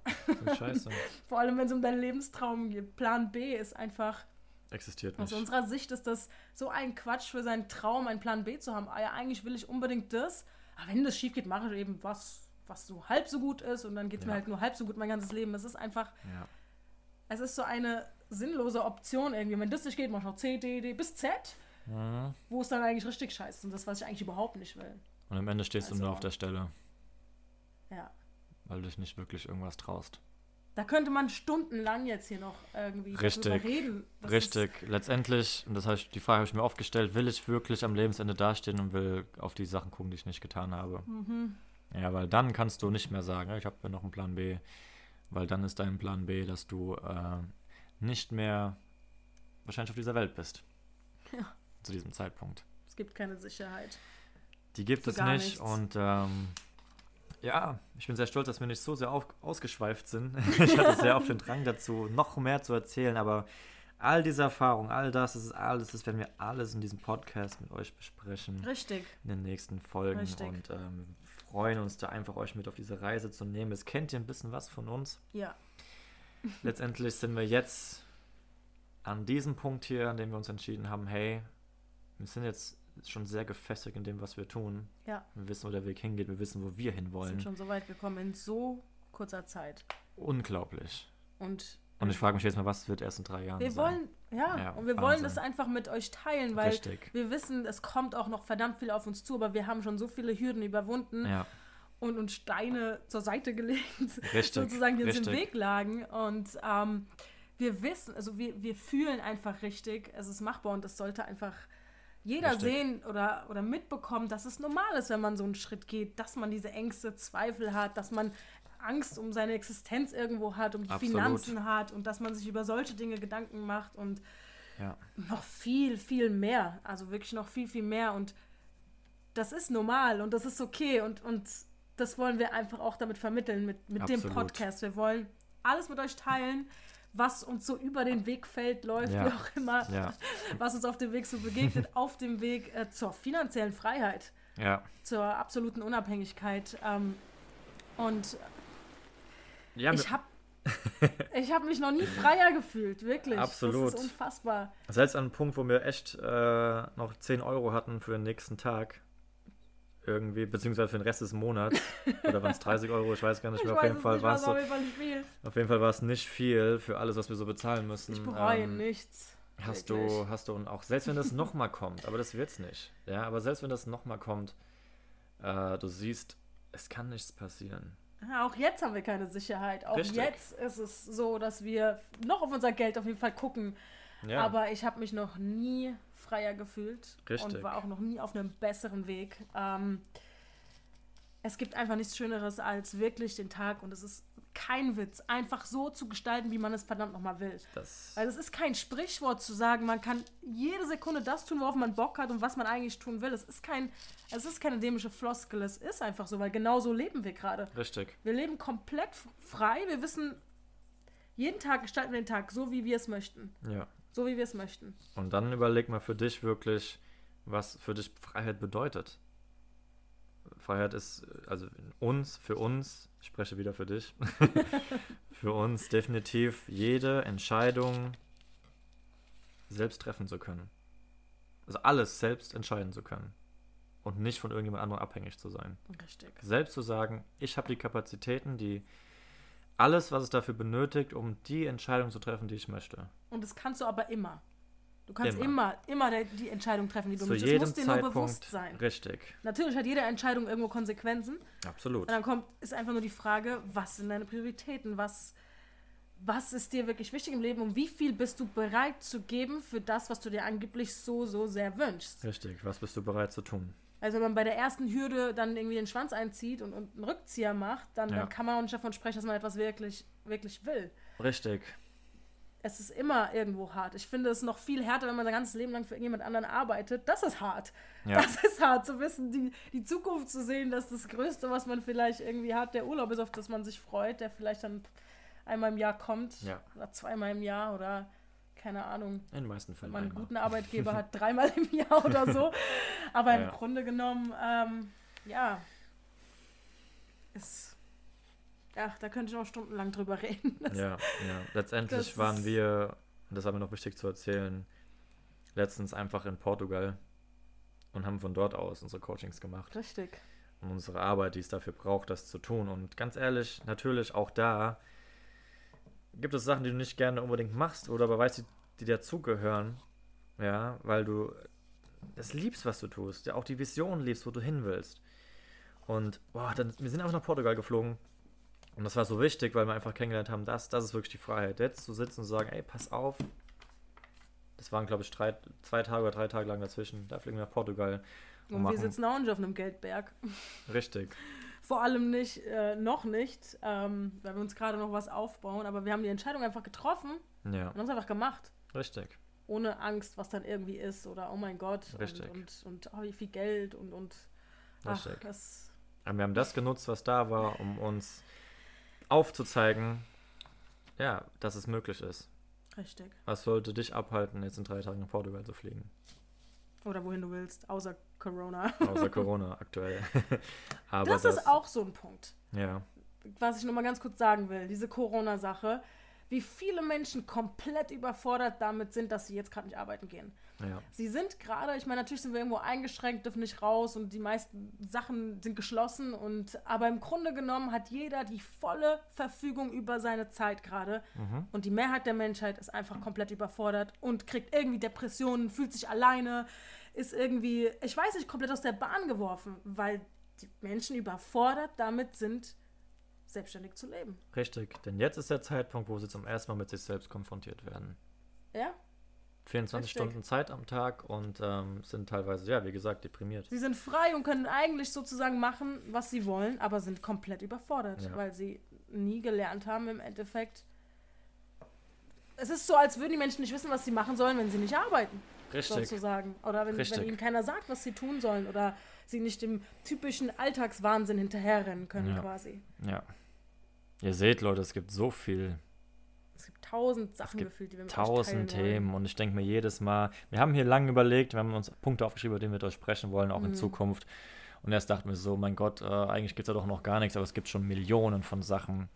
Scheiße. [laughs] Vor allem, wenn es um deinen Lebenstraum geht. Plan B ist einfach Existiert aus nicht. unserer Sicht ist das so ein Quatsch für seinen Traum, einen Plan B zu haben. Ah ja, eigentlich will ich unbedingt das, aber wenn das schief geht, mache ich eben was, was so halb so gut ist und dann geht es mir Ja. halt nur halb so gut mein ganzes Leben. Es ist einfach, Ja. es ist so eine sinnlose Option irgendwie. Wenn das nicht geht, mach ich noch C, D, D bis Z, Mhm. wo es dann eigentlich richtig scheiße ist und das, was ich eigentlich überhaupt nicht will. Und am Ende stehst du nur Also- auf der Stelle, Ja. weil du dich nicht wirklich irgendwas traust. Da könnte man stundenlang jetzt hier noch irgendwie Richtig. drüber reden. Das Richtig. Letztendlich, und das heißt, die Frage habe ich mir oft gestellt, will ich wirklich am Lebensende dastehen und will auf die Sachen gucken, die ich nicht getan habe? Mhm. Ja, weil dann kannst du nicht mehr sagen, ich habe ja noch einen Plan B, weil dann ist dein Plan B, dass du äh, nicht mehr wahrscheinlich auf dieser Welt bist. Ja. Zu diesem Zeitpunkt. Es gibt keine Sicherheit. Die gibt Für es nicht nichts. und ähm, Ja, ich bin sehr stolz, dass wir nicht so sehr auf, ausgeschweift sind. [laughs] ich hatte sehr oft den Drang dazu, noch mehr zu erzählen, aber all diese Erfahrungen, all das, das ist alles, das werden wir alles in diesem Podcast mit euch besprechen. Richtig. In den nächsten Folgen. Richtig. Und ähm, freuen uns da einfach, euch mit auf diese Reise zu nehmen. Es kennt ihr ein bisschen was von uns. Ja. Letztendlich sind wir jetzt an diesem Punkt hier, an dem wir uns entschieden haben, hey, wir sind jetzt schon sehr gefestigt in dem, was wir tun. Ja. Wir wissen, wo der Weg hingeht, wir wissen, wo wir Wir sind hinwollen. schon so weit gekommen in so kurzer Zeit. Unglaublich. Und Und ich frage mich jetzt mal, was wird erst in drei Jahren wir sein? wollen, ja, Ja, und wir Wahnsinn. wollen das einfach mit euch teilen, weil Richtig. wir wissen, es kommt auch noch verdammt viel auf uns zu, aber wir haben schon so viele Hürden überwunden Ja, und uns Steine zur Seite [laughs] gelegt, richtig. sozusagen, die uns im. Weg lagen. Und ähm, wir wissen, also wir, wir fühlen einfach richtig, es ist machbar und das sollte einfach jeder Richtig. sehen oder, oder mitbekommen, dass es normal ist, wenn man so einen Schritt geht, dass man diese Ängste, Zweifel hat, dass man Angst um seine Existenz irgendwo hat, um die Absolut. Finanzen hat und dass man sich über solche Dinge Gedanken macht und Ja, noch viel, viel mehr. Also wirklich noch viel, viel mehr. Und das ist normal und das ist okay. Und, und das wollen wir einfach auch damit vermitteln, mit, mit dem. Podcast. Wir wollen alles mit euch teilen, was uns so über den Weg fällt, läuft, Ja. wie auch immer, ja, was uns auf dem Weg so begegnet, [laughs] auf dem Weg äh, zur finanziellen Freiheit, ja. zur absoluten Unabhängigkeit. Ähm, und ich habe [laughs] ich hab mich noch nie freier gefühlt, wirklich. Absolut. Das ist unfassbar. Selbst an einem Punkt, wo wir echt äh, noch 10 Euro hatten für den nächsten Tag. Irgendwie, beziehungsweise für den Rest des Monats. Oder waren es 30 Euro? Ich weiß gar nicht Ich mehr. Auf jeden Fall war es so, auf jeden Fall nicht viel. auf jeden Fall war es nicht viel für alles, was wir so bezahlen müssen. Ich bereue Ähm, nichts. Hast Wirklich. du, hast du, und auch selbst wenn das nochmal kommt, aber das wird's nicht. Ja, aber selbst wenn das nochmal kommt, äh, du siehst, es kann nichts passieren. Ja, auch jetzt haben wir keine Sicherheit. Auch Richtig. jetzt ist es so, dass wir noch auf unser Geld auf jeden Fall gucken. Ja, Aber ich habe mich noch nie freier gefühlt und Richtig. war auch noch nie auf einem besseren Weg. Ähm, es gibt einfach nichts Schöneres als wirklich den Tag und es ist kein Witz, einfach so zu gestalten, wie man es verdammt nochmal will. das, Weil es ist kein Sprichwort zu sagen, man kann jede Sekunde das tun, worauf man Bock hat und was man eigentlich tun will. Es ist kein, es ist keine dämische Floskel, es ist einfach so, weil genau so leben wir gerade. richtig. Wir leben komplett frei, wir wissen, jeden Tag gestalten wir den Tag so, wie wir es möchten. Ja. So, wie wir es möchten. Und dann überleg mal für dich wirklich, was für dich Freiheit bedeutet. Freiheit ist, also uns, für uns, ich spreche wieder für dich, [laughs] für uns definitiv jede Entscheidung selbst treffen zu können. Also alles selbst entscheiden zu können. Und nicht von irgendjemand anderem abhängig zu sein. Richtig. Selbst zu sagen, ich habe die Kapazitäten, die alles, was es dafür benötigt, um die Entscheidung zu treffen, die ich möchte. Und das kannst du aber immer. Du kannst Immer. immer, immer, die Entscheidung treffen, die du Zu möchtest. Es jedem muss dir nur Zeitpunkt. bewusst sein. Richtig. Natürlich hat jede Entscheidung irgendwo Konsequenzen. Absolut. Und dann kommt, ist einfach nur die Frage, was sind deine Prioritäten? Was, was ist dir wirklich wichtig im Leben und wie viel bist du bereit zu geben für das, was du dir angeblich so, so sehr wünschst? Richtig, was bist du bereit zu tun? Also wenn man bei der ersten Hürde dann irgendwie den Schwanz einzieht und, und einen Rückzieher macht, dann, Ja. dann kann man auch nicht davon sprechen, dass man etwas wirklich, wirklich will. Richtig, Es ist immer irgendwo hart. Ich finde es noch viel härter, wenn man sein ganzes Leben lang für irgendjemand anderen arbeitet. Das ist hart. ja, Das ist hart zu wissen, die, die Zukunft zu sehen, dass das Größte, was man vielleicht irgendwie hat, der Urlaub ist, auf das man sich freut, der vielleicht dann einmal im Jahr kommt ja, oder zweimal im Jahr oder keine Ahnung, in den meisten Fällen man einen guten Arbeitgeber hat, [laughs] dreimal im Jahr oder so. Aber im Ja. Grunde genommen, ähm, ja, ist, ja, da könnte ich noch stundenlang drüber reden. Das, [laughs] Ja, ja. Letztendlich waren wir, und das war mir noch wichtig zu erzählen, letztens einfach in Portugal und haben von dort aus unsere Coachings gemacht Richtig. und unsere Arbeit, die es dafür braucht, das zu tun. Und ganz ehrlich, natürlich auch da gibt es Sachen, die du nicht gerne unbedingt machst oder aber weißt, die, die dazugehören, ja, weil du das liebst, was du tust, ja auch die Vision liebst, wo du hin willst. Und boah, dann, wir sind einfach nach Portugal geflogen und das war so wichtig, weil wir einfach kennengelernt haben, das, das ist wirklich die Freiheit, jetzt zu sitzen und zu sagen, ey, pass auf. Das waren, glaube ich, drei, zwei Tage oder drei Tage lang dazwischen. Da fliegen wir nach Portugal. Und wir machen- sitzen auch nicht auf einem Geldberg. Richtig. Vor allem nicht, äh, noch nicht, ähm, weil wir uns gerade noch was aufbauen, aber wir haben die Entscheidung einfach getroffen Ja, und haben es einfach gemacht. richtig. Ohne Angst, was dann irgendwie ist oder oh mein Gott Richtig. und, und, und oh, wie viel Geld und, und ach, Richtig. das, wir haben das genutzt, was da war, um uns aufzuzeigen, ja, dass es möglich ist. Richtig. Was sollte dich abhalten, jetzt in drei Tagen nach Portugal zu fliegen? Oder wohin du willst, außer Corona. Außer [laughs] Corona aktuell. [laughs] Aber das, das ist auch so ein Punkt. Ja. Was ich nochmal ganz kurz sagen will, diese Corona-Sache, wie viele Menschen komplett überfordert damit sind, dass sie jetzt gerade nicht arbeiten gehen. Ja. Sie sind gerade, ich meine, natürlich sind wir irgendwo eingeschränkt, dürfen nicht raus und die meisten Sachen sind geschlossen und aber im Grunde genommen hat jeder die volle Verfügung über seine Zeit gerade mhm. und die Mehrheit der Menschheit ist einfach komplett überfordert und kriegt irgendwie Depressionen, fühlt sich alleine, ist irgendwie, ich weiß nicht, komplett aus der Bahn geworfen, weil die Menschen überfordert damit sind, selbstständig zu leben. Richtig, denn jetzt ist der Zeitpunkt, wo sie zum ersten Mal mit sich selbst konfrontiert werden. Ja. 24 Richtig. Stunden Zeit am Tag und ähm, sind teilweise, ja, wie gesagt, deprimiert. Sie sind frei und können eigentlich sozusagen machen, was sie wollen, aber sind komplett überfordert, ja. weil sie nie gelernt haben im Endeffekt. Es ist so, als würden die Menschen nicht wissen, was sie machen sollen, wenn sie nicht arbeiten. Richtig. Sozusagen. Oder wenn, wenn ihnen keiner sagt, was sie tun sollen. Oder sie nicht dem typischen Alltagswahnsinn hinterherrennen können, ja. quasi. Ja. Ihr seht, Leute, es gibt so viel es gibt tausend Sachen gefühlt, die wir mit Tausend Themen und ich denke mir jedes Mal, wir haben hier lange überlegt, wir haben uns Punkte aufgeschrieben, über die wir mit euch sprechen wollen, auch mhm. in Zukunft. Und erst dachten wir so, mein Gott, äh, eigentlich gibt es da doch noch gar nichts, aber es gibt schon Millionen von Sachen.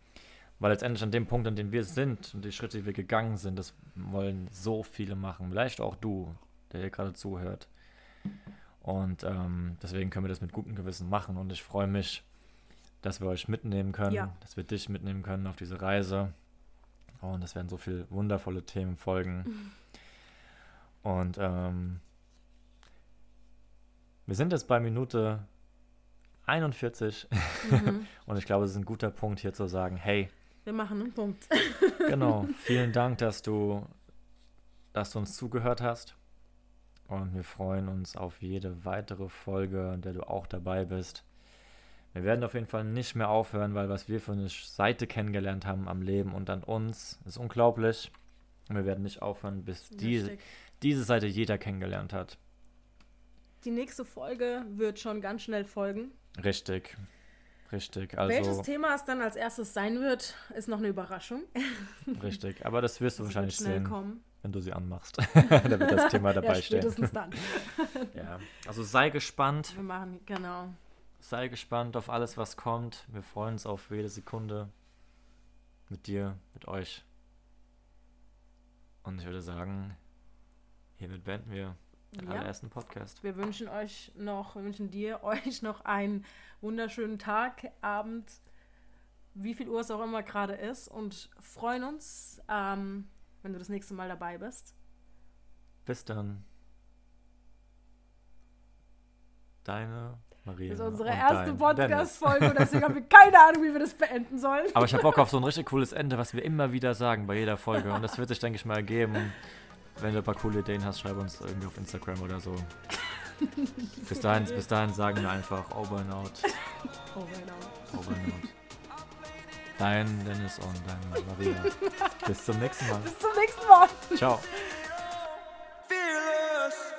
Weil letztendlich an dem Punkt, an dem wir sind und die Schritte, die wir gegangen sind, das wollen so viele machen. Vielleicht auch du, der hier gerade zuhört. Und ähm, deswegen können wir das mit gutem Gewissen machen. Und ich freue mich, dass wir euch mitnehmen können, ja. dass wir dich mitnehmen können auf diese Reise. Und es werden so viele wundervolle Themen folgen. Mhm. Und ähm, wir sind jetzt bei Minute 41 mhm. [laughs] und ich glaube, es ist ein guter Punkt hier zu sagen, hey, wir machen einen Punkt. [laughs] genau, [laughs] vielen Dank, dass du, dass du uns zugehört hast und wir freuen uns auf jede weitere Folge, in der du auch dabei bist. Wir werden auf jeden Fall nicht mehr aufhören, weil was wir für eine Seite kennengelernt haben am Leben und an uns, ist unglaublich. Und wir werden nicht aufhören, bis die, diese Seite jeder kennengelernt hat. Die nächste Folge wird schon ganz schnell folgen. Richtig. Richtig. Also, Welches Thema es dann als erstes sein wird, ist noch eine Überraschung. [laughs] Richtig, aber das wirst du das wahrscheinlich sehen, kommen. wenn du sie anmachst. [laughs] da wird das Thema dabei ja, stehen. dann. [laughs] ja, also sei gespannt. Wir machen, genau. Sei gespannt auf alles, was kommt. Wir freuen uns auf jede Sekunde mit dir, mit euch. Und ich würde sagen, hiermit beenden wir den ja. allerersten Podcast. Wir wünschen euch noch, wir wünschen dir, [laughs] euch noch einen wunderschönen Tag, Abend, wie viel Uhr es auch immer gerade ist und freuen uns, ähm, wenn du das nächste Mal dabei bist. Bis dann. Deine Maria. Das ist unsere erste Podcast-Folge und deswegen haben wir keine Ahnung, wie wir das beenden sollen. Aber ich habe Bock auf so ein richtig cooles Ende, was wir immer wieder sagen bei jeder Folge. Und das wird sich, denke ich mal, ergeben. Wenn du ein paar coole Ideen hast, schreib uns irgendwie auf Instagram oder so. [laughs] bis, dahin, bis dahin sagen wir einfach oh, over and out. Over oh, and out. Over oh, and out. Dein Dennis und dein Maria. [laughs] bis zum nächsten Mal. Bis zum nächsten Mal. Ciao. Fearless.